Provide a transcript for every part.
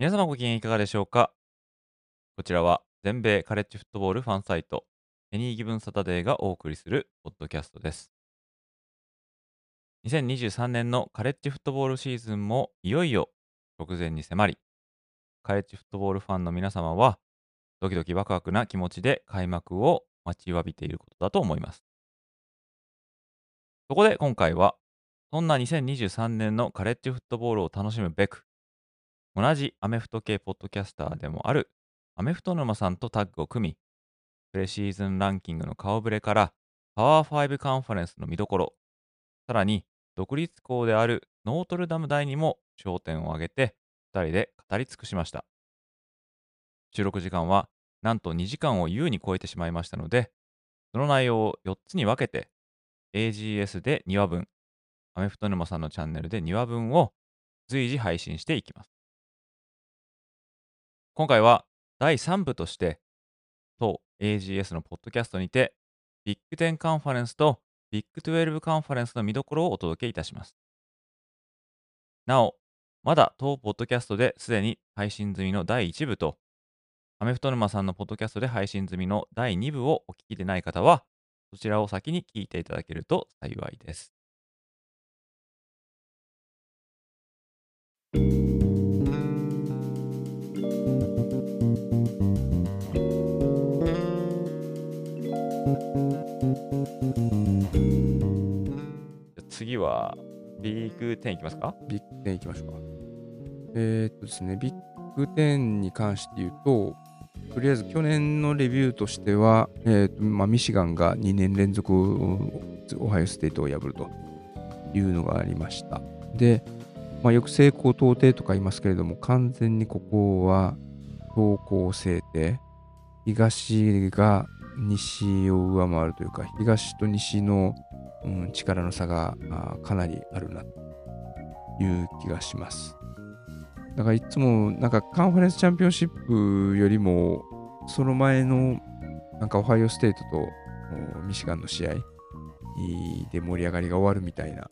皆様ご機嫌いかがでしょうか？こちらは全米カレッジフットボールファンサイトエニーギブンサタデーがお送りするポッドキャストです。2023年のカレッジフットボールシーズンもいよいよ直前に迫りカレッジフットボールファンの皆様はドキドキワクワクな気持ちで開幕を待ちわびていることだと思います。そこで今回はそんな2023年のカレッジフットボールを楽しむべく同じアメフト系ポッドキャスターでもあるアメフト沼さんとタッグを組み、プレシーズンランキングの顔ぶれからパワー5カンファレンスの見どころ、さらに独立校であるノートルダム大にも焦点を挙げて2人で語り尽くしました。収録時間はなんと2時間を優に超えてしまいましたので、その内容を4つに分けて AGS で2話分、アメフト沼さんのチャンネルで2話分を随時配信していきます。今回は第3部として、当 AGS のポッドキャストにて、ビッグ10カンファレンスとビッグ12カンファレンスの見どころをお届けいたします。なお、まだ当ポッドキャストですでに配信済みの第1部と、アメフト沼さんのポッドキャストで配信済みの第2部をお聞きでない方は、そちらを先に聞いていただけると幸いです。次はビッグ10いきますか？ビッグ10いきましょうか。えー、っとですね、ビッグ10に関して言うと、とりあえず去年のレビューとしては、えーとまあ、ミシガンが2年連続オハイオステートを破るというのがありました。で、まあ、よく成功到底とか言いますけれども、完全にここは投稿制定、東が西を上回るというか、東と西の、うん、力の差がかなりあるなという気がします。だからいつもなんかカンファレンスチャンピオンシップよりもその前のなんかオハイオステートとミシガンの試合で盛り上がりが終わるみたいな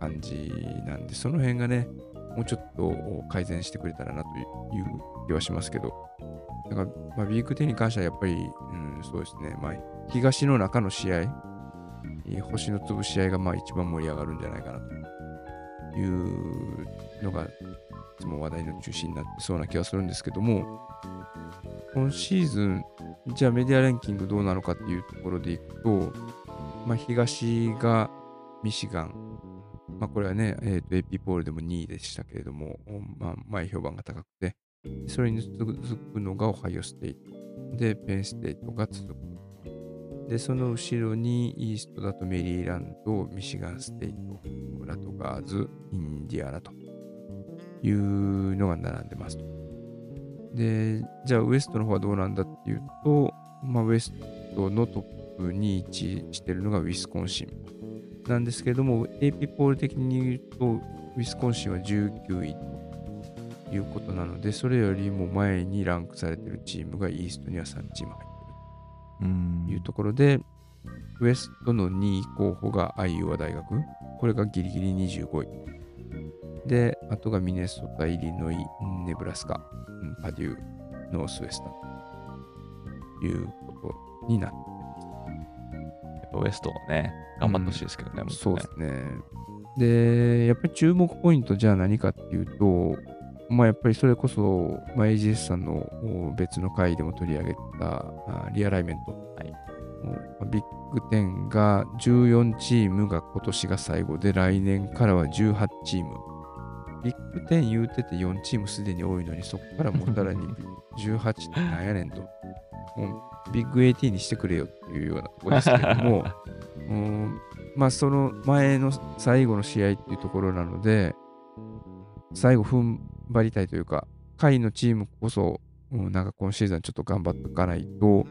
感じなんでその辺がねもうちょっと改善してくれたらなという気はしますけどだから、まあ、ビッグ10に関してはやっぱり、うん、そうですね、まあ、東の中の試合、え星の潰し合いがまあ一番盛り上がるんじゃないかなというのが、いつも話題の中心になってそうな気がするんですけども、今シーズン、じゃあメディアランキングどうなのかっていうところでいくと、まあ、東がミシガン、まあ、これはね、えー、と AP ポールでも2位でしたけれども、まあ、前評判が高くて、それに続くのがオハイオステイト。で、ペンステイトが続く。で、その後ろにイーストだとメリーランド、ミシガンステイト、ラトガーズ、インディアナというのが並んでますと。で、じゃあウエストの方はどうなんだっていうと、まあ、ウエストのトップに位置してるのがウィスコンシン。なんですけれども、AP ポール的に言うと、ウィスコンシンは19位ということなので、それよりも前にランクされてるチームがイーストには3チーム入っていうところで、ウエストの2位候補がアイオワ大学。これがギリギリ25位。で、あとがミネソタ、イリノイ、ネブラスカ、パデュー、ノースウェスタンということになっています。やっぱウエストはね、頑張ってほしいですけどね、うん、そうですね。で、やっぱり注目ポイントじゃあ何かっていうと、まあ、やっぱりそれこそ、まあ、AGS さんの別の回でも取り上げたリアライメント、はい、ビッグ10が14チームが今年が最後で来年からは18チーム。ビッグ10言うてて4チームすでに多いのにそこからもたらに 18ってなんやねんと。ビッグ18にしてくれよっていうようなところですけども。まあ、その前の最後の試合っていうところなので、最後踏ん張りたいというか、下位のチームこそ、うん、なんか今シーズンちょっと頑張っておかないと、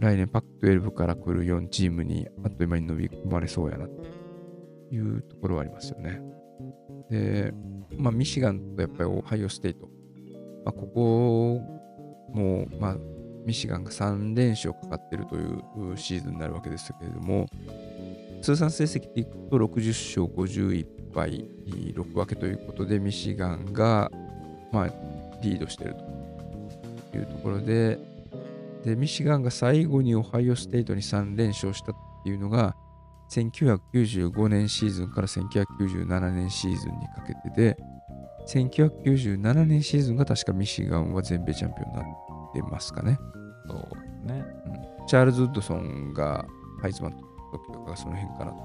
来年パック12から来る4チームにあっという間に伸び込まれそうやなというところはありますよね。で、まあ、ミシガンとやっぱりオハイオステイト、まあ、ここも、まあ、ミシガンが3連勝かかってるというシーズンになるわけですけれども、通算成績でいくと60勝51敗6分けということで、ミシガンが、まあ、リードしているというところでで、ミシガンが最後にオハイオステイトに3連勝したっていうのが、1995年シーズンから1997年シーズンにかけてで、1997年シーズンが確かミシガンは全米チャンピオンになってますかね。そうね。うん、チャールズ・ウッドソンがハイズマンの時とかその辺かなと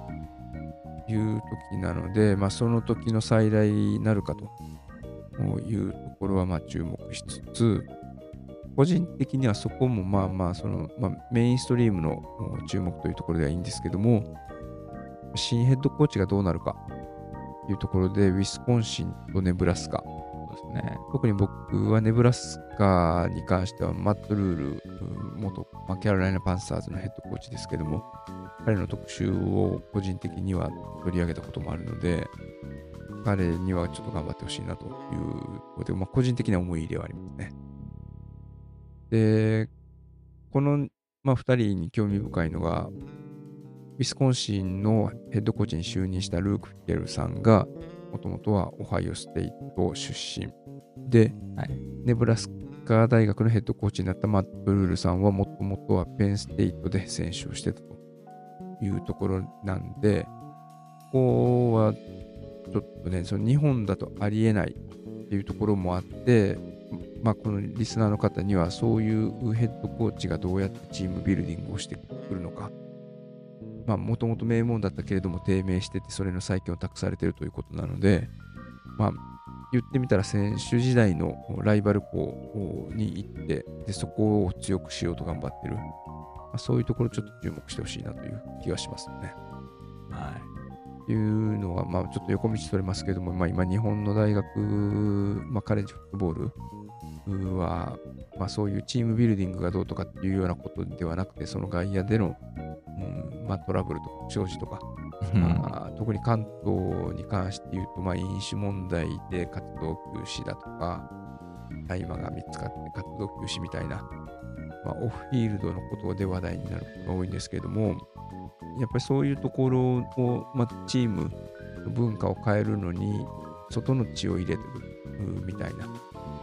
いう時なので、まあ、その時の最大なるかというところはま注目しつつ、個人的にはそこもまあまあその、まあ、メインストリームの注目というところではいいんですけども、新ヘッドコーチがどうなるかというところで、ウィスコンシンとネブラスカ。そうですね。特に僕はネブラスカに関しては、マット・ルール、元、まあ、キャロライナ・パンサーズのヘッドコーチですけども、彼の特集を個人的には取り上げたこともあるので、彼にはちょっと頑張ってほしいなということで、まあ、個人的な思い入れはありますね。で、この、まあ、2人に興味深いのが、ウィスコンシンのヘッドコーチに就任したルーク・フィケルさんが、もともとはオハイオステイト出身。で、はい、ネブラスカ大学のヘッドコーチになったマット・ルールさんはもともとはペンステイトで選手をしてたというところなんで、ここはちょっとね、その日本だとありえないっていうところもあって、まあ、このリスナーの方にはそういうヘッドコーチがどうやってチームビルディングをしてくるのか、もともと名門だったけれども低迷してて、それの再建を託されているということなので、まあ、言ってみたら選手時代のライバル校に行ってで、そこを強くしようと頑張ってる、まあ、そういうところちょっと注目してほしいなという気がしますね。はいいうのは、まあ、ちょっと横道それますけども、まあ、今、日本の大学、まあ、カレッジフットボールは、まあ、そういうチームビルディングがどうとかっていうようなことではなくて、その外野での、うんまあ、トラブルとか不祥事とか、まあ、特に関東に関して言うと、まあ、飲酒問題で活動休止だとか、大麻が見つかって活動休止みたいな、まあ、オフフィールドのことで話題になることが多いんですけれども、やっぱりそういうところを、まあ、チームの文化を変えるのに、外の血を入れてるみたいな、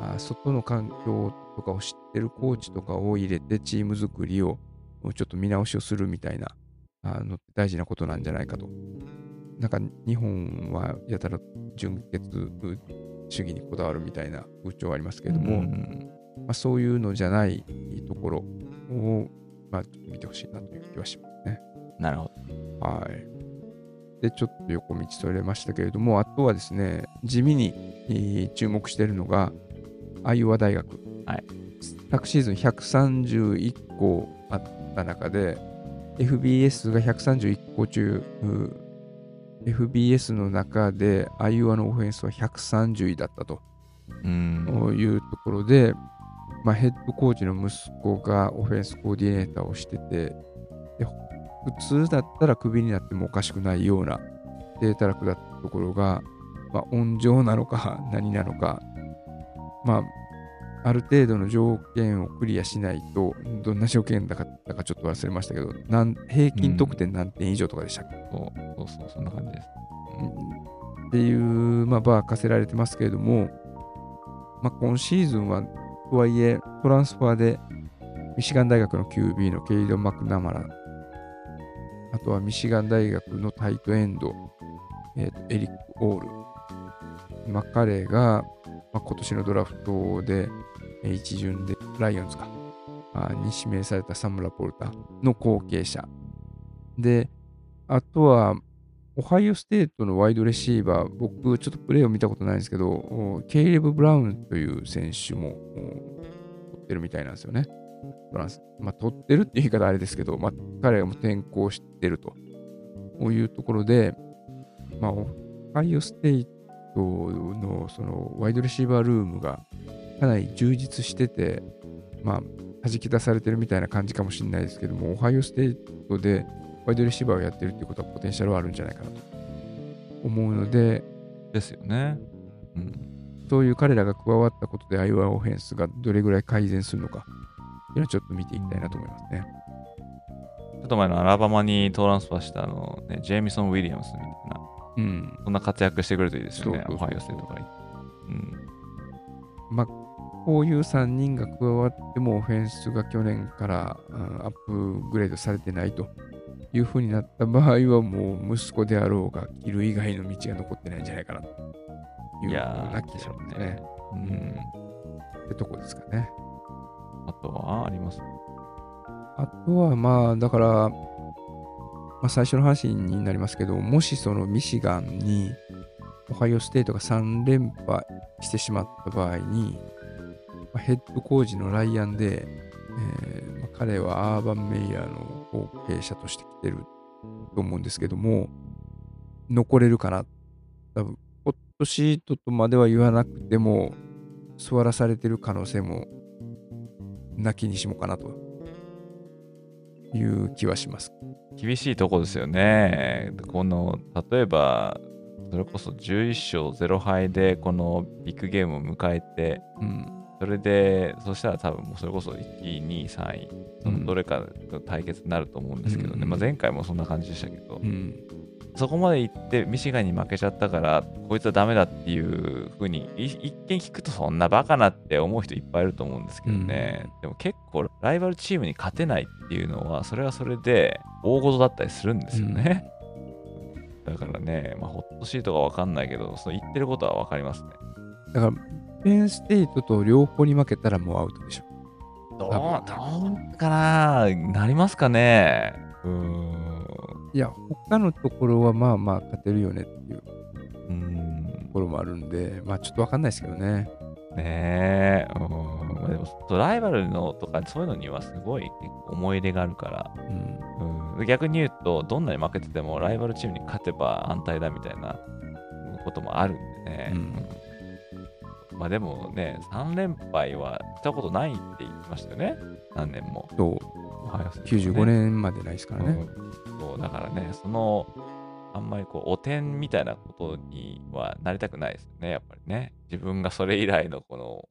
あ外の環境とかを知ってるコーチとかを入れてチーム作りをちょっと見直しをするみたいなあの大事なことなんじゃないかと。なんか日本はやたら純潔主義にこだわるみたいな風潮はありますけれども、うんまあ、そういうのじゃないところを、まあ、見てほしいなという気はしますね。なるほど。はい。で、ちょっと横道それましたけれども、あとはですね、地味に注目しているのが、アイオワ大学。はい。昨シーズン131校あった中で、FBS が131校中、FBS の中でアイオワのオフェンスは130位だったというところで、まあ、ヘッドコーチの息子がオフェンスコーディネーターをしてて、で普通だったらクビになってもおかしくないような低たらくだったところが、まあ、温情なのか 何なのか、まあ、ある程度の条件をクリアしないと、どんな条件だかだかちょっと忘れましたけど、なん平均得点何点以上とかでしたっけ、うん、そうそうそう、そんな感じです。うん、っていう、まあ、バー課せられてますけれども、まあ、今シーズンは、とはいえ、トランスファーで、ミシガン大学の QB のケイド・マクナマラ、あとはミシガン大学のタイトエンド、えー、エリック・オール、まあ、彼が、まあ、今年のドラフトで、一巡でライオンズか、に指名されたサムラ・ポルタの後継者。で、あとは、オハイオステートのワイドレシーバー、僕ちょっとプレーを見たことないんですけど、ケイレブ・ブラウンという選手も取ってるみたいなんですよね。フランス。まあ、取ってるっていう言い方あれですけど、まあ、彼がも転校してるというところで、まあ、オハイオステイトのそのワイドレシーバールームがかなり充実してて、まあ、弾き出されてるみたいな感じかもしれないですけども、オハイオステイトでワイドレシーバーをやってるっていうことはポテンシャルはあるんじゃないかなと思うので、ですよね。うん。そういう彼らが加わったことでアイオワオフェンスがどれぐらい改善するのか、いうのはちょっと見ていきたいなと思いますね。ちょっと前のアラバマにトランスファーしたあの、ね、ジェイミソン・ウィリアムスみたいな、うん。そんな活躍してくれるといいですよね、そうそうそうオハイオステートから。うん。まあ、こういう3人が加わってもオフェンスが去年から、うんアップグレードされてないというふうになった場合はもう息子であろうが切る以外の道が残ってないんじゃないかなというような気がしますね。ううんん。ってとこですかね。あとはあります？あとはまあだから、まあ、最初の話になりますけどもしそのミシガンにオハイオステートが3連覇してしまった場合に、まあヘッドコーチのライアンで、えーまあ彼はアーバン・メイヤーの後継者として来てると思うんですけども残れるかな？多分ホットシートとまでは言わなくても座らされてる可能性もなきにしもかなという気はします。厳しいとこですよね。この、例えば、それこそ11勝0敗でこのビッグゲームを迎えて、うん。それで、そしたら多分もうそれこそ1位、2位、3位、どれかの対決になると思うんですけどね。うんまあ、前回もそんな感じでしたけど、うん。そこまで行ってミシガンに負けちゃったから、こいつはダメだっていうふうに、い一見聞くとそんなバカなって思う人いっぱいいると思うんですけどね。でも結構ライバルチームに勝てないっていうのは、それはそれで大事だったりするんですよね。だからね、まあ、ホットシートがわかんないけど、その言ってることはわかりますね。だから、ペンステイトと両方に負けたらもうアウトでしょ。どう多どうかななりますかねうーん。いや、他のところはまあまあ勝てるよねっていうところもあるんで、まあちょっとわかんないですけどね。ねえ、うんまあでもそうライバルのとかそういうのにはすごい思い入れがあるから、うん。うん、逆に言うと、どんなに負けててもライバルチームに勝てば安泰だみたいなこともあるんでね。うんうんまあでもね、3連敗はしたことないって言ってましたよね、何年も。と、はい95年までないですからね。うんそうだからね、その、あんまりこう、汚点みたいなことにはなりたくないですよね、やっぱりね。自分がそれ以来のこの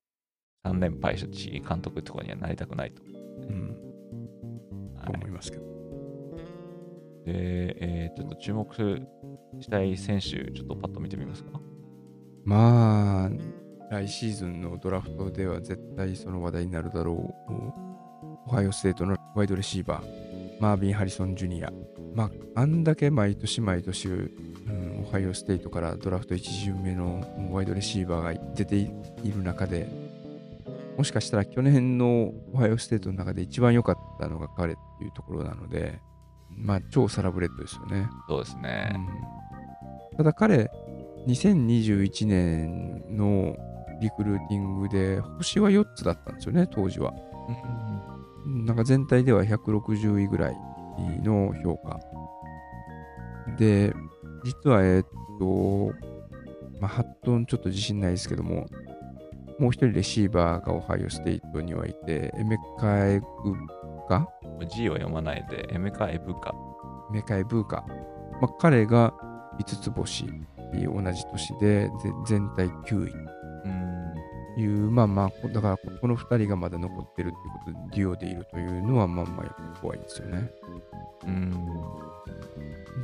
3連敗した地監督とかにはなりたくないと。うん。とはい思いますけど。で、えーちょっと注目したい選手、ちょっとパッと見てみますか？まあ、来シーズンのドラフトでは絶対その話題になるだろう。オハイオステートのワイドレシーバー、マービン・ハリソン・ジュニア。まあ、あんだけ毎年毎年、うん、オハイオステートからドラフト1巡目のワイドレシーバーが出ている中で、もしかしたら去年のオハイオステートの中で一番良かったのが彼っていうところなので、まあ、超サラブレッドですよね。そうですね。ただ彼、2021年のリクルーティングで星は4つだったんですよね、当時は。なんか全体では160位ぐらいの評価。で、実は、えーっと、まあ、ハットンちょっと自信ないですけども、もう一人レシーバーがオハイオステイトにはいて、エメカエグカ？G を読まないで、エメカエブカ。メカエブーカ。まあ、彼が5つ星、同じ年でぜ全体9位いう、まあまあ、こだからこの2人がまだ残ってるっていうことで、デュオでいるというのは、まあまあ、やっぱ怖いですよね。うん。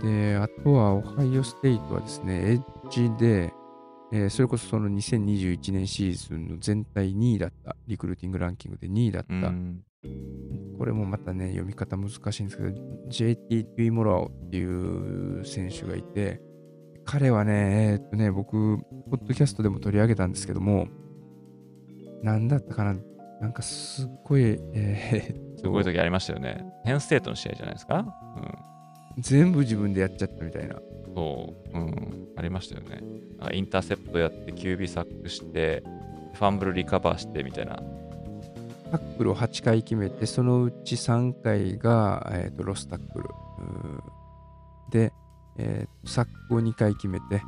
で、あとは、オハイオステイトはですね、エッジで、えーそれこそその2021年シーズンの全体2位だった、リクルーティングランキングで2位だった、うん。これもまたね、読み方難しいんですけど、JT トゥイモラオっていう選手がいて、彼はね、えーっとね、僕、ポッドキャストでも取り上げたんですけども、なんだったかな、なんかすっごい、えー すごい時ありましたよね。ペンステートの試合じゃないですか？うん。全部自分でやっちゃったみたいな。そう、うん、ありましたよね。あインターセプトやって、QB サックして、ファンブルリカバーしてみたいな。タックルを8回決めて、そのうち3回が、えーっとロスタックル。で、えーサックを2回決めて、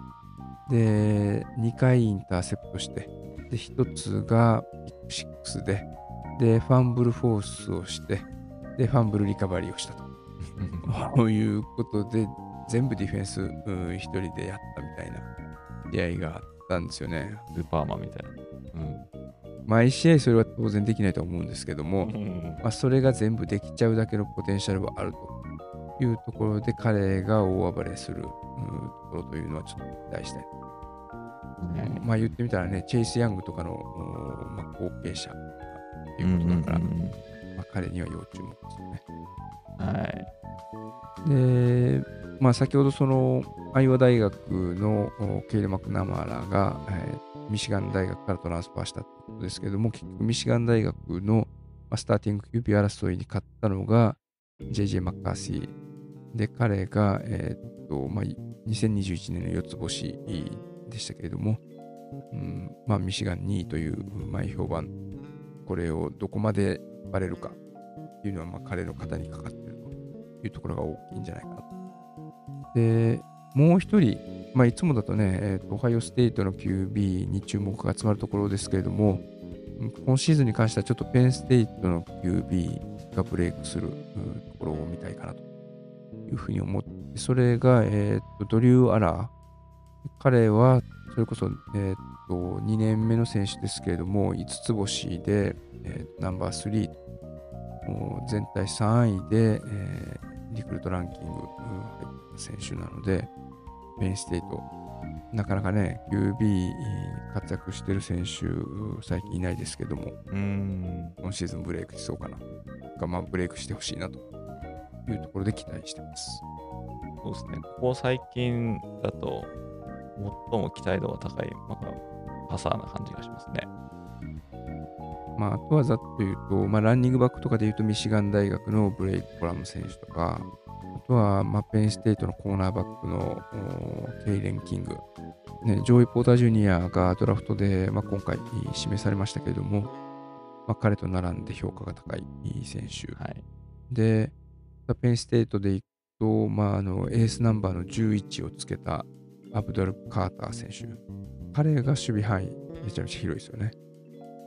で、2回インターセプトして、で、1つがピックシックスで、で、ファンブルフォースをして、で、ファンブルリカバリーをしたと。ということで、全部ディフェンスうん一人でやったみたいな試合があったんですよね。スーパーマンみたいな。毎試合それは当然できないと思うんですけども、うん。まあ、それが全部できちゃうだけのポテンシャルはあるというところで彼が大暴れする、うんところというのはちょっと期待したい。まあ言ってみたらね、チェイス・ヤングとかの、おまあ、後継者っていうことだから、うんうんまあ、彼には要注目ですよね。うんはい。で、まあ、先ほどそのアイオワ大学のおケイル・マクナマラが、えーミシガン大学からトランスファーしたってことですけども、結局ミシガン大学の、まあ、スターティング QB 争いに勝ったのが JJ マッカーシー。で、彼が、えーっとまあ、2021年の4つ星でしたけれども、うんまあ、ミシガン2位という前評判、これをどこまでバレるかっていうのは、まあ、彼の肩にかかっているというところが大きいんじゃないかな。で、もう一人、まあ、いつもだとね、えーとオハイオステートの QB に注目が集まるところですけれども、今シーズンに関してはちょっとペンステイトの QB がブレイクするところを見たいかなというふうに思って、それが、えーとドリュー・アラー。彼は、それこそ、えーと2年目の選手ですけれども、5つ星で、えーナンバー3、もう全体3位で、えーリクルートランキングうん入った選手なので、ペンステイト、なかなかね、QB 活躍してる選手、最近いないですけども、うん。今シーズンブレイクしそうかな。がまあ、ブレイクしてほしいなというところで期待してます。そうですね。ここ最近だと、最も期待度が高い、なんか、パサーな感じがしますね。まあ、あとはざっと言うと、まあ、ランニングバックとかで言うと、ミシガン大学のブレイク・コラム選手とか、あとは、まあ、ペンステイトのコーナーバックのケイレン・キング、ね、ジョーイ・ポーター・ジュニアがドラフトで、まあ、今回指名されましたけれども、まあ、彼と並んで評価が高い選手。はい。で、ペンステイトでいくと、まあ、あのエースナンバーの11をつけたアブドル・カーター選手。彼が守備範囲めちゃめちゃ広いですよね。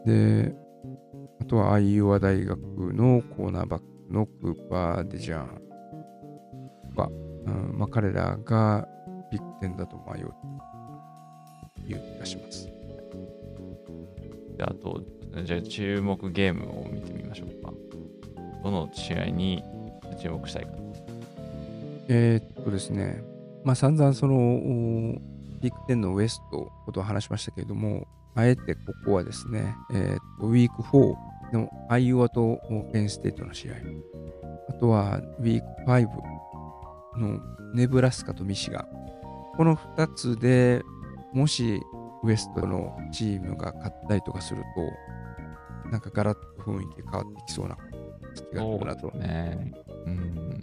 で、あとはアイオワ大学のコーナーバックのクーパー・デジャーンとか、うんまあ、彼らがビッグテンだと迷うという気がします。であと、じゃあ注目ゲームを見てみましょうか。どの試合に注目したいか。えーっとですね、まあ散々そのビッグテンのウエストことを話しましたけれども、あえてここはですね、えーウィーク4のアイオワとペンステートの試合、あとはウィーク5のネブラスカとミシガン、この2つでもしウエストのチームが勝ったりとかすると、なんかガラッと雰囲気変わってきそうな気がするなと。ね。うん。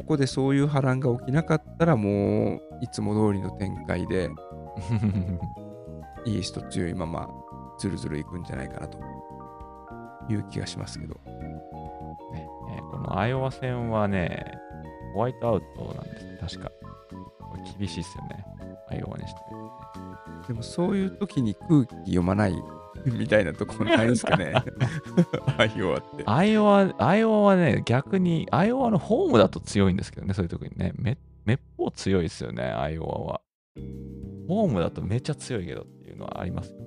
ここでそういう波乱が起きなかったらもういつも通りの展開で イースト強いままずるずるいくんじゃないかなという気がしますけど。ねえーこのアイオワ戦はね、ホワイトアウトなんですね、確か。厳しいっすよね。アイオワにして。でもそういう時に空気読まない みたいなところないですかね。あい終わって。アイオワ、アイオワはね、逆に、アイオワのホームだと強いんですけどね、そういう時にね。め、めっぽう強いですよね、アイオワは。ホームだとめっちゃ強いけどっていうのはありますよね。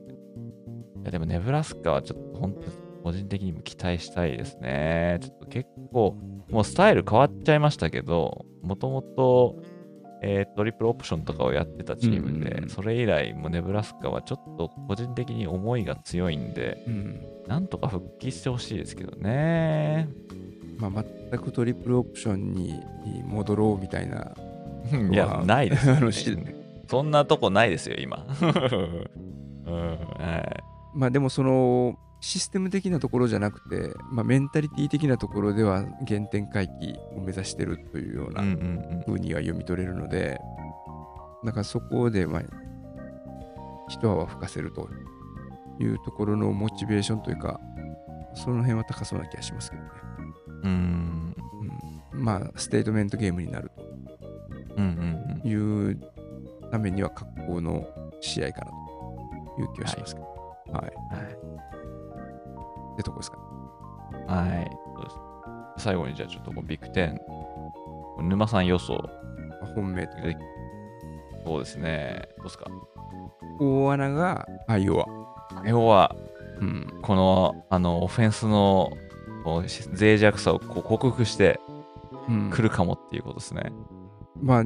いや、でもネブラスカはちょっと本当個人的にも期待したいですね。ちょっと結構、もうスタイル変わっちゃいましたけど、もともと、えートリプルオプションとかをやってたチームで、うんうんうんそれ以来、もうネブラスカはちょっと個人的に思いが強いんで、うんなんとか復帰してほしいですけどね。まあ、全くトリプルオプションに戻ろうみたいな。いや、ないですねし。そんなとこないですよ、今。うん、はい。まあでもそのシステム的なところじゃなくて、まあ、メンタリティ的なところでは原点回帰を目指してるというような風には読み取れるので、だからそこで、まあ、一泡吹かせるというところのモチベーションというか、その辺は高そうな気がしますけどね。うん。うんうん、まあ、ステートメントゲームになると。いうためには格好の試合かなという気はしますけど。はい。はい。ってとこですかね。はい。最後にじゃあちょっとビッグ10、沼さん予想。まあ本命というかそうですね。どうですか？大穴がアイオワ。要は、うん。この、あの、オフェンスの脆弱さをこう克服してうん、くるかもっていうことですね。まあ、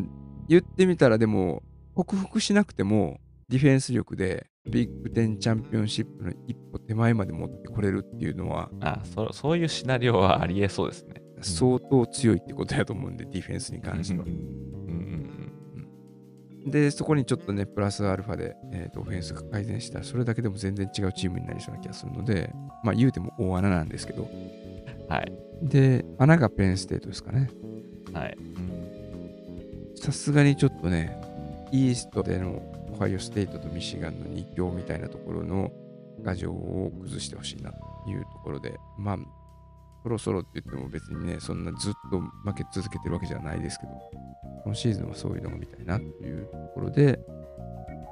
言ってみたらでも、克服しなくても、ディフェンス力でビッグ10チャンピオンシップの一歩手前まで持ってこれるっていうのは、あそそういうシナリオはありえそうですね。相当強いってことやと思うんで、ディフェンスに関してはうん。うんで、そこにちょっとね、プラスアルファで、えーとオフェンスが改善したら、それだけでも全然違うチームになりそうな気がするので、まあ言うても大穴なんですけど、うんはい。で、穴がペンステートですかね。はい。うんさすがにちょっとね、イーストでのオハイオステートとミシガンの2強みたいなところの牙城を崩してほしいなというところで、まあ、そろそろって言っても別にね、そんなずっと負け続けてるわけじゃないですけど、今シーズンはそういうのが見たいなというところで、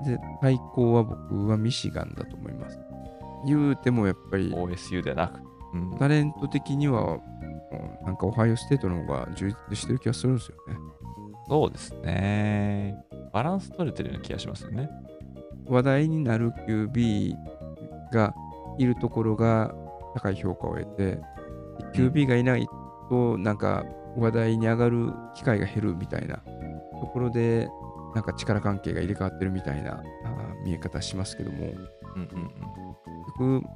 で、対抗は僕はミシガンだと思います。言うてもやっぱり OSU でなく。うんタレント的には、うんなんかオハイオステートの方が充実してる気がするんですよね。そうですね。バランス取れてるような気がしますよね。話題になる QB がいるところが高い評価を得て、QB がいないとなんか話題に上がる機会が減るみたいなところで、なんか力関係が入れ替わってるみたいな見え方しますけども、うんうんうん。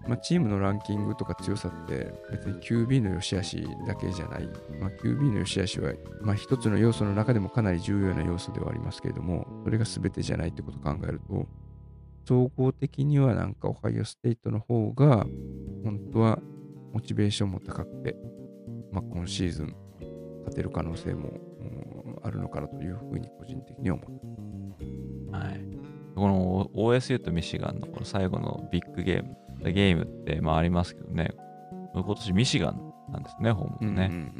まあ、チームのランキングとか強さって別に QB の良し悪しだけじゃない、まあ、QB の良し悪しは、まあ、一つの要素の中でもかなり重要な要素ではありますけれどもそれが全てじゃないってことを考えると総合的にはなんかオハイオステイトの方が本当はモチベーションも高くて、まあ、今シーズン勝てる可能性もあるのかなというふうに個人的に思ってはい。この OSU とミシガンのこの最後のビッグゲーム、ゲームってまあありますけどね、今年ミシガンなんですね、ホームがね。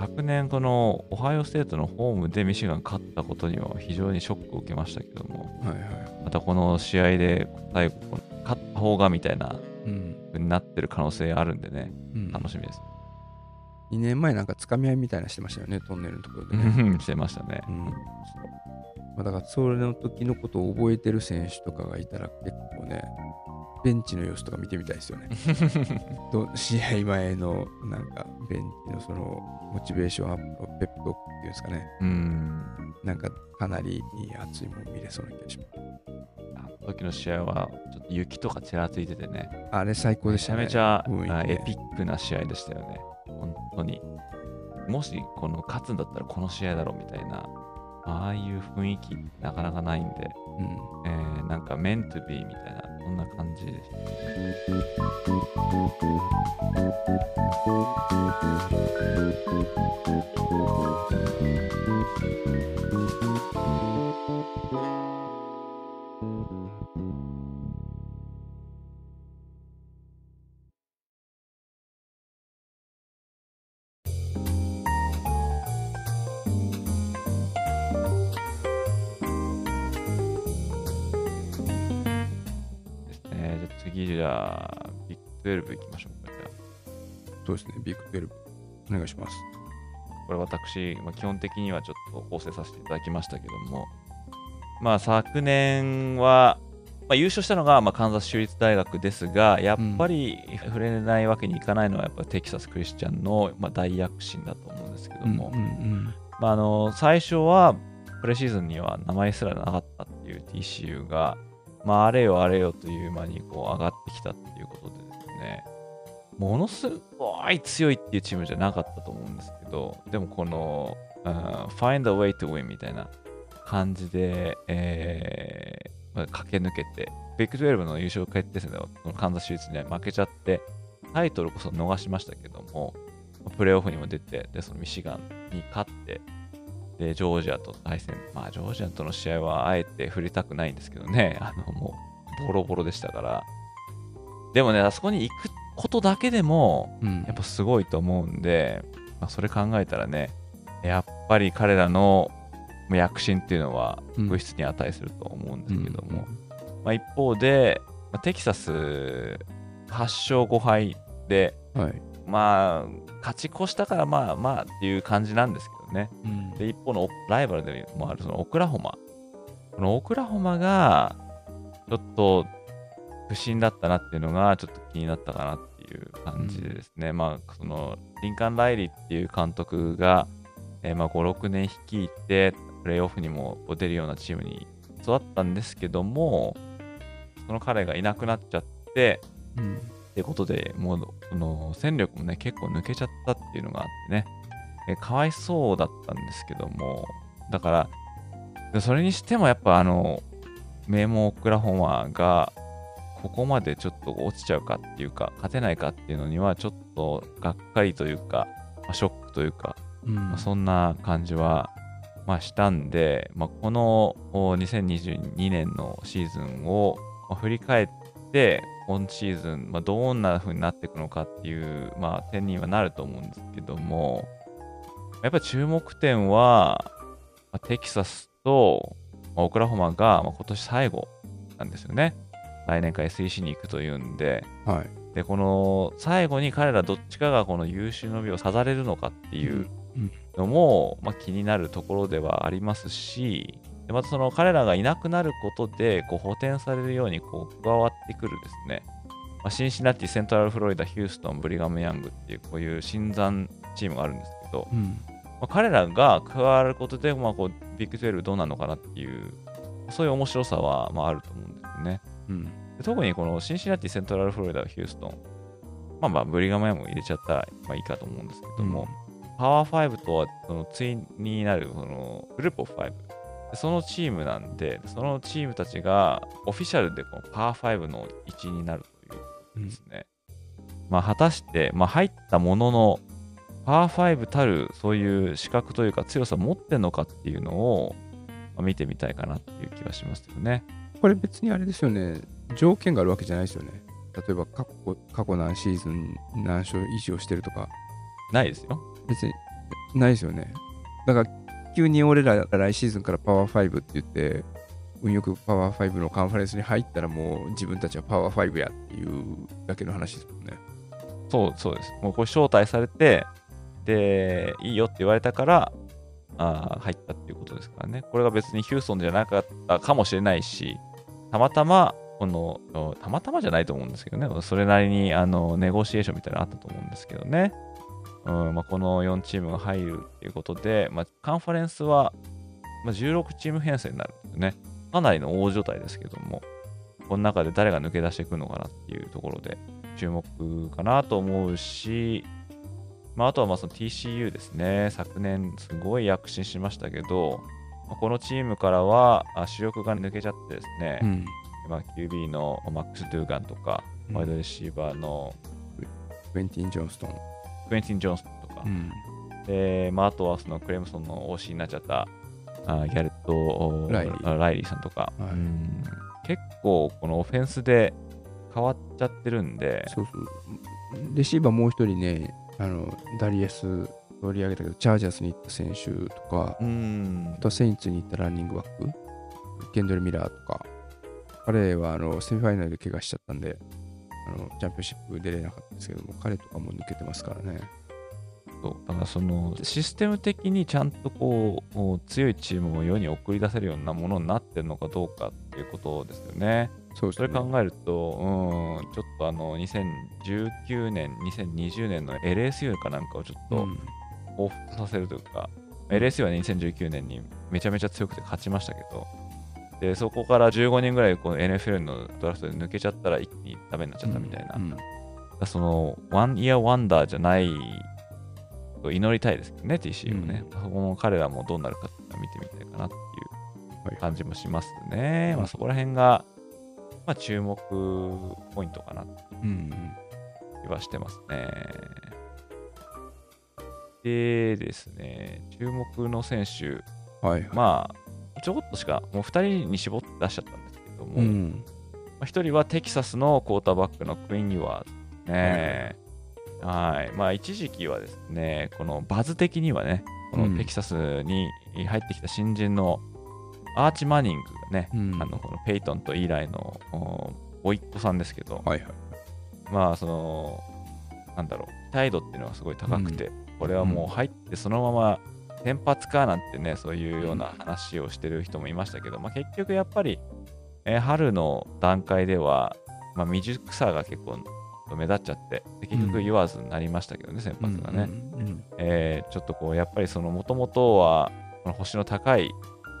昨年、このオハイオステートのホームでミシガン勝ったことには非常にショックを受けましたけども、はいはい。またこの試合で最後、この勝った方がみたいなうん風になってる可能性あるんでね、うん楽しみです。2年前なんかつかみ合いみたいなしてましたよね、トンネルのところでね。してましたね。うんまあ、だからそれの時のことを覚えてる選手とかがいたら結構ね、ベンチの様子とか見てみたいですよね。ど試合前のなんかベンチのそのモチベーションアップのペップトークっていうんですかね。うん。なんかかなり熱いもの見れそうな気がします。あの時の試合は、ちょっと雪とかちらついててね、あれ最高でめちゃしたね。めちゃ、雰囲気ねあエピックな試合でしたよね。本当に。もしこの勝つんだったらこの試合だろうみたいな、ああいう雰囲気なかなかないんで、うんえーなんかメントビーみたいな、そんな感じでした。ですゃあ、ビッグ12いきましょうか。じゃあそうですね、ビッグ12。お願いします。これ私、まあ、基本的にはちょっと構成させていただきましたけども、まあ昨年は、まあ、優勝したのが、まあ、カンザス州立大学ですが、やっぱり触れないわけにいかないのは、やっぱテキサス・クリスチャンの、まあ、大躍進だと思うんですけども、まあ、あの最初はプレシーズンには名前すらなかったっていう TCU が、まあ、あれよあれよという間にこう上がってきたっていうことでですね、ものすごい強いっていうチームじゃなかったと思うんですけど、でもこの、うん Find a way to win みたいな感じで、えーまあ駆け抜けて、ビッグ12の優勝決定戦ではこのカンザス州立に負けちゃって、タイトルこそ逃しましたけども、プレーオフにも出て、で、そのミシガンに勝って、で、ジョージアと対戦、まあ、ジョージアとの試合はあえて触れたくないんですけどね、あの、もう、ボロボロでしたから、でもね、あそこに行くことだけでも、うん。やっぱすごいと思うんで、まあ、それ考えたらね、やっぱり彼らのまあ躍進っていうのはうん。物質に値すると思うんですけども、うんまあ、一方で、まあテキサス8勝5敗で、はい。まあ、勝ち越したからまあまあっていう感じなんですけどね。うん。で、一方のライバルでもあるそのオクラホマ。このオクラホマが、ちょっと不審だったなっていうのが、ちょっと気になったかなっていう感じでですね、まあ、その、リンカン・ライリーっていう監督が、えーまあ、5、6年率いて、プレーオフにも出るようなチームに育ったんですけども、その彼がいなくなっちゃって、うん。ってことでもう戦力もね結構抜けちゃったっていうのがあってねえかわいそうだったんですけどもだからでそれにしてもやっぱあの名門オクラホマがここまでちょっと落ちちゃうかっていうか勝てないかっていうのにはちょっとがっかりというか、まあショックというか、うん。まあそんな感じは、まあ、したんで、まあ、このお2022年のシーズンを、まあ振り返って、今シーズン、まあ、どんな風になっていくのかっていう、まあ、点にはなると思うんですけども、やっぱり注目点は、まあテキサスと、まあオクラホマが、まあ、今年最後なんですよね。来年から SEC に行くというんで、はい。で、この最後に彼らどっちかがこの優秀の美をさざれるのかっていううん。のも、まあ、気になるところではありますし、でまたその彼らがいなくなることでこう補填されるようにこう加わってくるですね、まあ、シンシナティ、セントラルフロリダ、ヒューストン、ブリガム・ヤングっていうこういう新参チームがあるんですけど、うんまあ、彼らが加わることで、まあ、こうビッグ12どうなのかなっていう、そういう面白さは、まあ、あると思うんですよね。うんで特にこのシンシナティ、セントラルフロリダ、ヒューストン、まあまあ、ブリガムヤも入れちゃったらまあいいかと思うんですけども、パワー5とはその対になるそのグループオフ5。でそのチームなんで、そのチームたちがオフィシャルでこのパワー5の一員になるというですね。まあ、果たして、まあ、入ったものの、パワー5たるそういう資格というか強さを持ってんのかっていうのを、まあ見てみたいかなっていう気がしますよね。これ別にあれですよね、条件があるわけじゃないですよね。例えば過去過去何シーズン何勝以上してるとか、ないですよ。別にないですよね。だから急に俺らが来シーズンからパワー5って言って、運よくパワー5のカンファレンスに入ったらもう自分たちはパワー5やっていうだけの話ですもんね。そうそうです。もうこれ招待されて、で、いいよって言われたから、あ入ったっていうことですからね。これが別にヒューストンじゃなかったかもしれないし、たまたま、この、たまたまじゃないと思うんですけどね、それなりにあのネゴシエーションみたいなのあったと思うんですけどね。うんまあ、この4チームが入るっていうことで、まあ、カンファレンスは、まあ、16チーム編成になるんですね。かなりの大所帯ですけども、この中で誰が抜け出していくのかなっていうところで、注目かなと思うし、まあ、あとはまあその TCU ですね、昨年すごい躍進しましたけど、まあこのチームからはあ主力が抜けちゃってですね、うん。まあ、QB のマックス・ドゥーガンとか、うん。ワイドレシーバーのクエンティン・ジョンストン。クエンティン・ジョンソンとか、うん。でまあ、あとはそのクレムソンの OC になっちゃったあギャレットおライリー。あライリーさんとか、はい。うん。結構このオフェンスで変わっちゃってるんで、そうそう。レシーバーもう一人ね、あのダリエス取り上げたけど、チャージャースに行った選手とか、うんあとはセインツに行ったランニングバック、ケンドル・ミラーとか、彼はあのセミファイナルで怪我しちゃったんで、あのチャンピオンシップ出れなかったんですけども、彼とかも抜けてますからね。そうだからそのシステム的にちゃんとこう強いチームを世に送り出せるようなものになってるのかどうかっていうことですよね。そね。考えると、うん、ちょっとあの2019年、2020年の LSU かなんかをちょっとうん。彷彿させるというか、LSU は2019年にめちゃめちゃ強くて勝ちましたけど、でそこから15人ぐらいこの NFL のドラフトで抜けちゃったら一気にダメになっちゃったみたいな、うんだからそのワンイヤーワンダーじゃないと祈りたいですけどね、TCU をね。そこも彼らもどうなるか見てみたいかなっていうはい。感じもしますね。うん。まあ、そこら辺が、まあ、注目ポイントかなってうん気はしてますね。でですね、注目の選手、はいはい。まあ、ちょこっとしか、もう2人に絞って出しちゃったんですけども、うんまあ、1人はテキサスのクォーターバックのクイーン・ユアーズですね。はい。まあ、一時期はですね、このバズ的にはね、このテキサスに入ってきた新人のアーチ・マニングがね、うん。あのこのペイトンとイーライのおおいっ子さんですけど、はいはい。まあそのなんだろう期待度っていうのはすごい高くて、これはもう入ってそのまま先発かなんてねそういうような話をしてる人もいましたけど、まあ、結局やっぱり、えー春の段階では、まあ、未熟さが結構目立っちゃってで結局言わずになりましたけどね、先発がね、うんえーちょっとこうやっぱりそのもともとはこの星の高い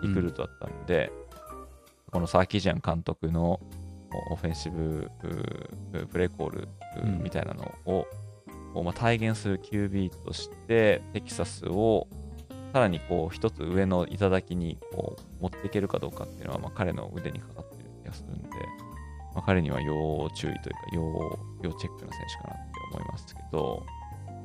リクルートだったんで、このサーキジャン監督のオフェンシブプレーコールみたいなのを、こうまあ、体現する QB としてテキサスをさらにこう一つ上の頂にこう持っていけるかどうかっていうのは、まあ、彼の腕にかかっている気がするんで、まあ、彼には要注意というか要要チェックな選手かなって思いますけど、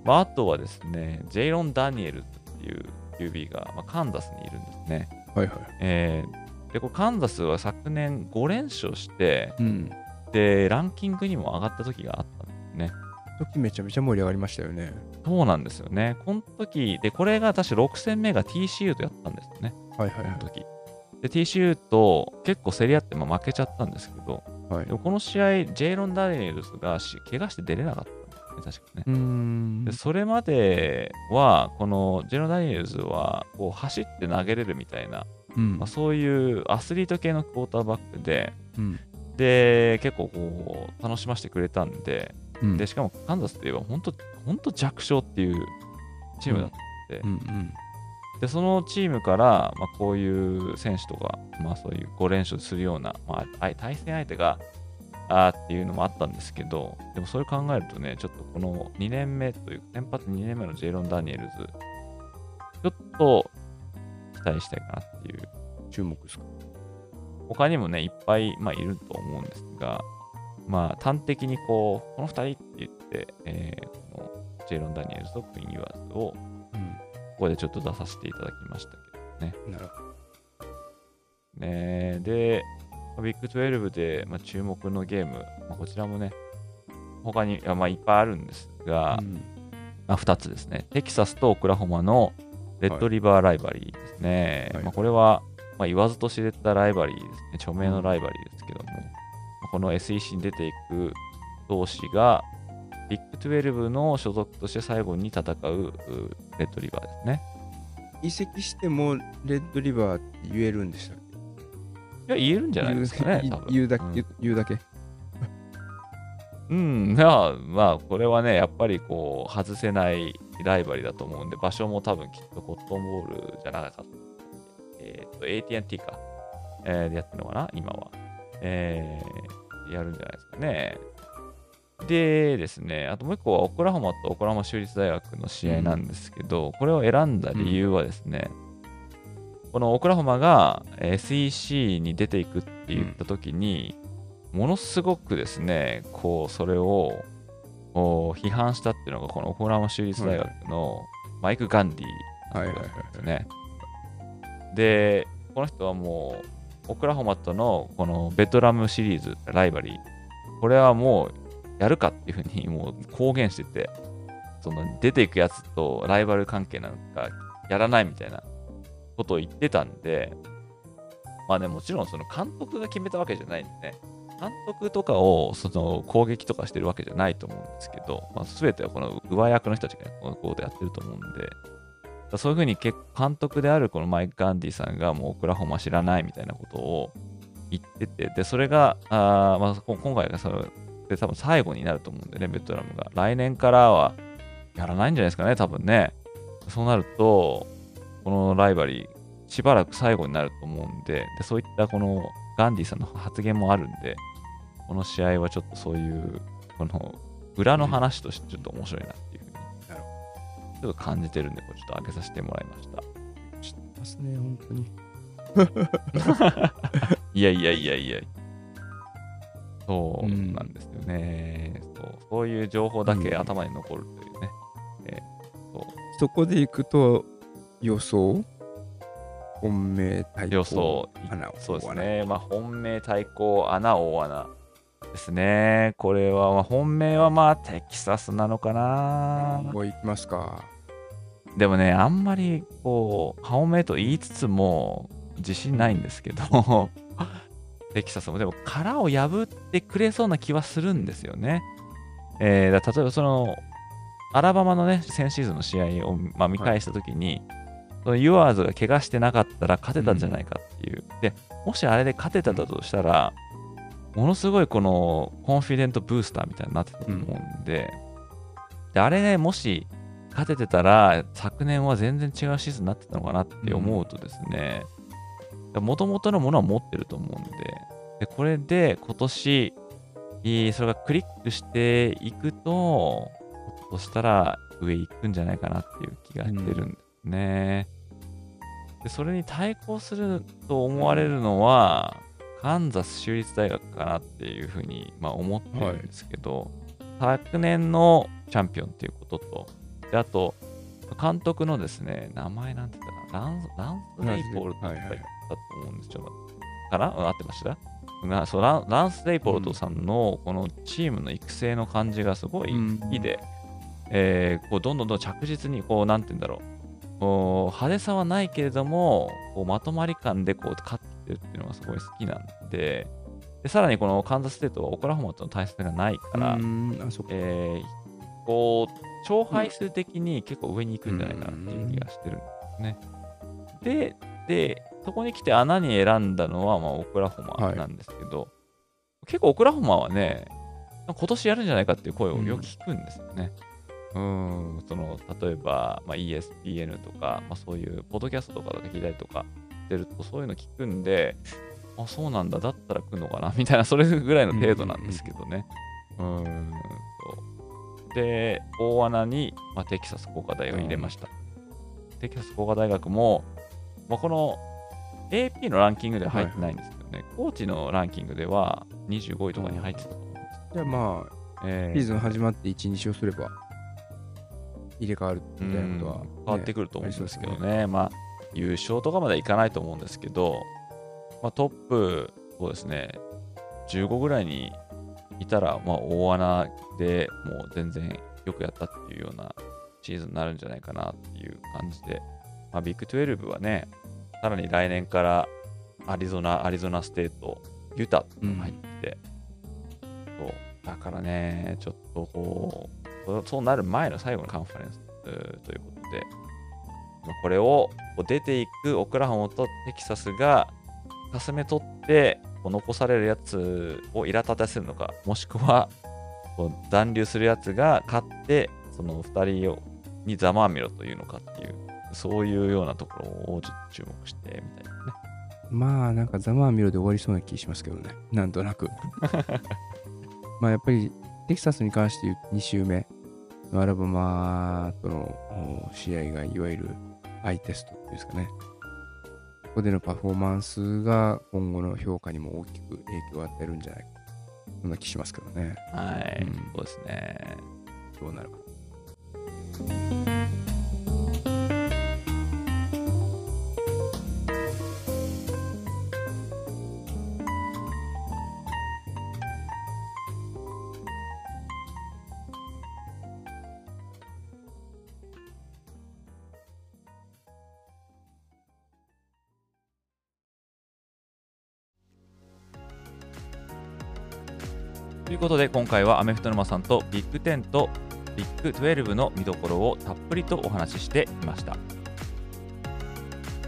まあ、あとはですねジェイロン・ダニエルズっていう QB が、まあ、カンザスにいるんですね。はいはい。えーでこうカンザスは昨年5連勝してうん。でランキングにも上がった時があったんですね。時めちゃめちゃ盛り上がりましたよね。そうなんですよね。この時でこれが確か6戦目が TCU とやったんですよね。はいはいはい。この時。で TCU と結構競り合って、まあ、負けちゃったんですけどはいでもこの試合ジェイロン・ダニエルズがし怪我して出れなかったね確かね。で。それまではこのジェイロン・ダニエルズはこう走って投げれるみたいなうん。まあ、そういうアスリート系のクォーターバックで、うん。で、結構こう、楽しませてくれたんで、うん。で、しかもカンザスといえば、本当本当弱小っていうチームだったんで、うん。うん。で、そのチームから、まあ、こういう選手とか、まあ、そういう5連勝するような、まあ、対戦相手が、あーっていうのもあったんですけど、でもそれ考えるとね、ちょっとこの2年目というか、先発2年目のジェイロン・ダニエルズ、ちょっと期待したいかなっていう注目ですか？他にもね、いっぱい、まあ、いると思うんですが、まあ、端的にこう、この2人って言って、えーこのジェイロン・ダニエルズとクイーン・ユアーズを、ここでちょっと出させていただきましたけどね。うん。なるほねで、ビッグ12で、まあ、注目のゲーム、まあ、こちらもね、他にまあ、いっぱいあるんですが、ど。うんまあ、2つですね。テキサスとオクラホマのレッドリバーライバリーですね。はいまあ、これは、まあ、言わずと知れたライバリーですね。著名のライバリーですけども、まあこの SEC に出ていく同士が、ビッグ12の所属として最後に戦ううレッドリバーですね。移籍してもレッドリバーって言えるんでしたっいや、言えるんじけゃないですかね。言うだけ、うん言うだけ。うん、まあ、まあ、これはね、やっぱりこう、外せないライバリーだと思うんで、場所も多分きっとコットンボールじゃなかった。えっ、と、AT&T か、えーでやってるのかな、今は。えーやるんじゃないですかね。でですね、あともう一個はオクラホマとオクラホマ州立大学の試合なんですけど、これを選んだ理由はですね、このオクラホマがえー SEC に出ていくって言った時に、ものすごくですね、こう、それを批判したっていうのが、このオクラホマ州立大学のマイク・ガンディはいはいはいですね。で、この人はもう、オクラホマとのこのベトラムシリーズ、ライバリー、これはもうやるかっていうふうにもう公言してて、その出ていくやつとライバル関係なんかやらないみたいなことを言ってたんで、まあね、もちろんその監督が決めたわけじゃないんでね、監督とかをその攻撃とかしてるわけじゃないと思うんですけど、まあ、全てはこの上役の人たちがこのことやってると思うんで、そういうふうに結構監督であるこのマイク・ガンディさんがもうオクラホマ知らないみたいなことを言ってて、で、それが、あまあ、今回がそれで多分最後になると思うんでね、ベトナムが。来年からはやらないんじゃないですかね、多分ね。そうなると、このライバリー、しばらく最後になると思うんで、でそういったこのガンディさんの発言もあるんで、この試合はちょっとそういう、この裏の話としてちょっと面白いなっていうふうに、ちょっと感じてるんで、これちょっと上げさせてもらいました。知ってますね、本当に。いやいやいやいや。そうなんですよね、そう。そういう情報だけうん頭に残るというね。そこで行くと予想本命対抗予想、穴をそうですね。まあ、本命対抗、穴、大穴ですね。これは、まあ、本命はまあ、テキサスなのかな。もう行きますか。でもね、あんまりこう、顔目と言いつつも自信ないんですけど、テキサスもでも殻を破ってくれそうな気はするんですよね。えー、だ例えばその、アラバマのね、先シーズンの試合を、まあ、見返したときに、そのユアーズが怪我してなかったら勝てたんじゃないかっていう。で、もしあれで勝てただとしたら、ものすごいこのコンフィデントブースターみたいになってたと思うんで、であれね、もし勝ててたら、昨年は全然違うシーズンになってたのかなって思うとですね、もともとのものは持ってると思うんで、でこれで今年、それがクリックしていくと、ひょっとしたら上行くんじゃないかなっていう気がしてるんですね。でそれに対抗すると思われるのは、カンザス州立大学かなっていうふうに、まあ、思ってるんですけど、はい、昨年のチャンピオンっていうことと、であと、監督のですね、名前なんて言ったかな、ランランス・レイポールとか言ったと思うんです。よ。かな合ってました？がそうランランス・レイポールトさんのこのチームの育成の感じがすごい好きで、うん、えー、こうどんどんどん着実にこう、なんて言うんだろう派手さはないけれども、まとまり感でこう勝ってるっていうのがすごい好きなんで、でさらにこのカンザスステートはオクラホマとの対戦がないから、えー、こう勝敗数的に結構上に行くんじゃないかなっていう気がしてるんですね。で、で、そこに来て穴に選んだのは、まあ、オクラホマなんですけど、はい、結構オクラホマはね、今年やるんじゃないかっていう声をよく聞くんですよね。うん、んその例えば、まあ、ESPN とか、まあ、そういうポッドキャストとかとか聞いたりとかしてるとそういうの聞くんで、あ、そうなんだ、だったら来るのかな みたいな、それぐらいの程度なんですけどね。うん、んで、大穴に、まあ、テキサス工科大を入れました。うん、テキサス工科大学も、まあ、この AP のランキングでは入ってないんですけどね、はい、コーチのランキングでは25位とかに入ってたと思うんです。じゃあまあ、えー、シーズン始まって1、2勝すれば入れ替わるみたいなことは、ね、変わってくると思うんですけどね、ね。まあ、優勝とかまではいかないと思うんですけど、まあ、トップ、そうですね、15ぐらいにいたら、まあ、大穴でもう全然よくやったっていうようなシーズンになるんじゃないかなっていう感じで、まあ、ビッグ12はね、さらに来年からアリゾナ、アリゾナステート、ユタと入って、うん、そうだからね、ちょっとこう、そうなる前の最後のカンファレンスということで、これを出ていくオクラホマとテキサスがかすめ取って残されるやつを苛立たせるのか、もしくは残留するやつが勝って、その2人をにざまあみろというのかっていう、そういうようなところをちょっと注目してみたいですね。まあ、なんかざまあみろで終わりそうな気しますけどね、なんとなく。まあ、やっぱりテキサスに関して言う2周目のアラバマとの試合がいわゆるアイテストっていうんですかね。ここでのパフォーマンスが今後の評価にも大きく影響を与えるんじゃないか。そんな気しますけどね。はい、うん、そうですね。どうなるか。ということで今回はアメフト沼さんとビッグ10とビッグ12の見どころをたっぷりとお話ししていました。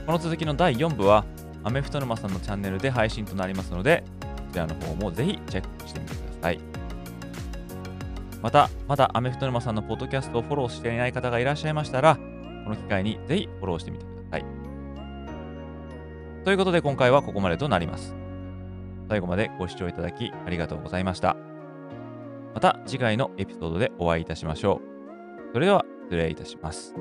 この続きの第4部はアメフト沼さんのチャンネルで配信となりますのでこちらの方もぜひチェックしてみてください。またまだアメフト沼さんのポッドキャストをフォローしていない方がいらっしゃいましたらこの機会にぜひフォローしてみてください。ということで今回はここまでとなります。最後までご視聴いただきありがとうございました。た次回のエピソードでお会いいたしましょう。それでは失礼いたします。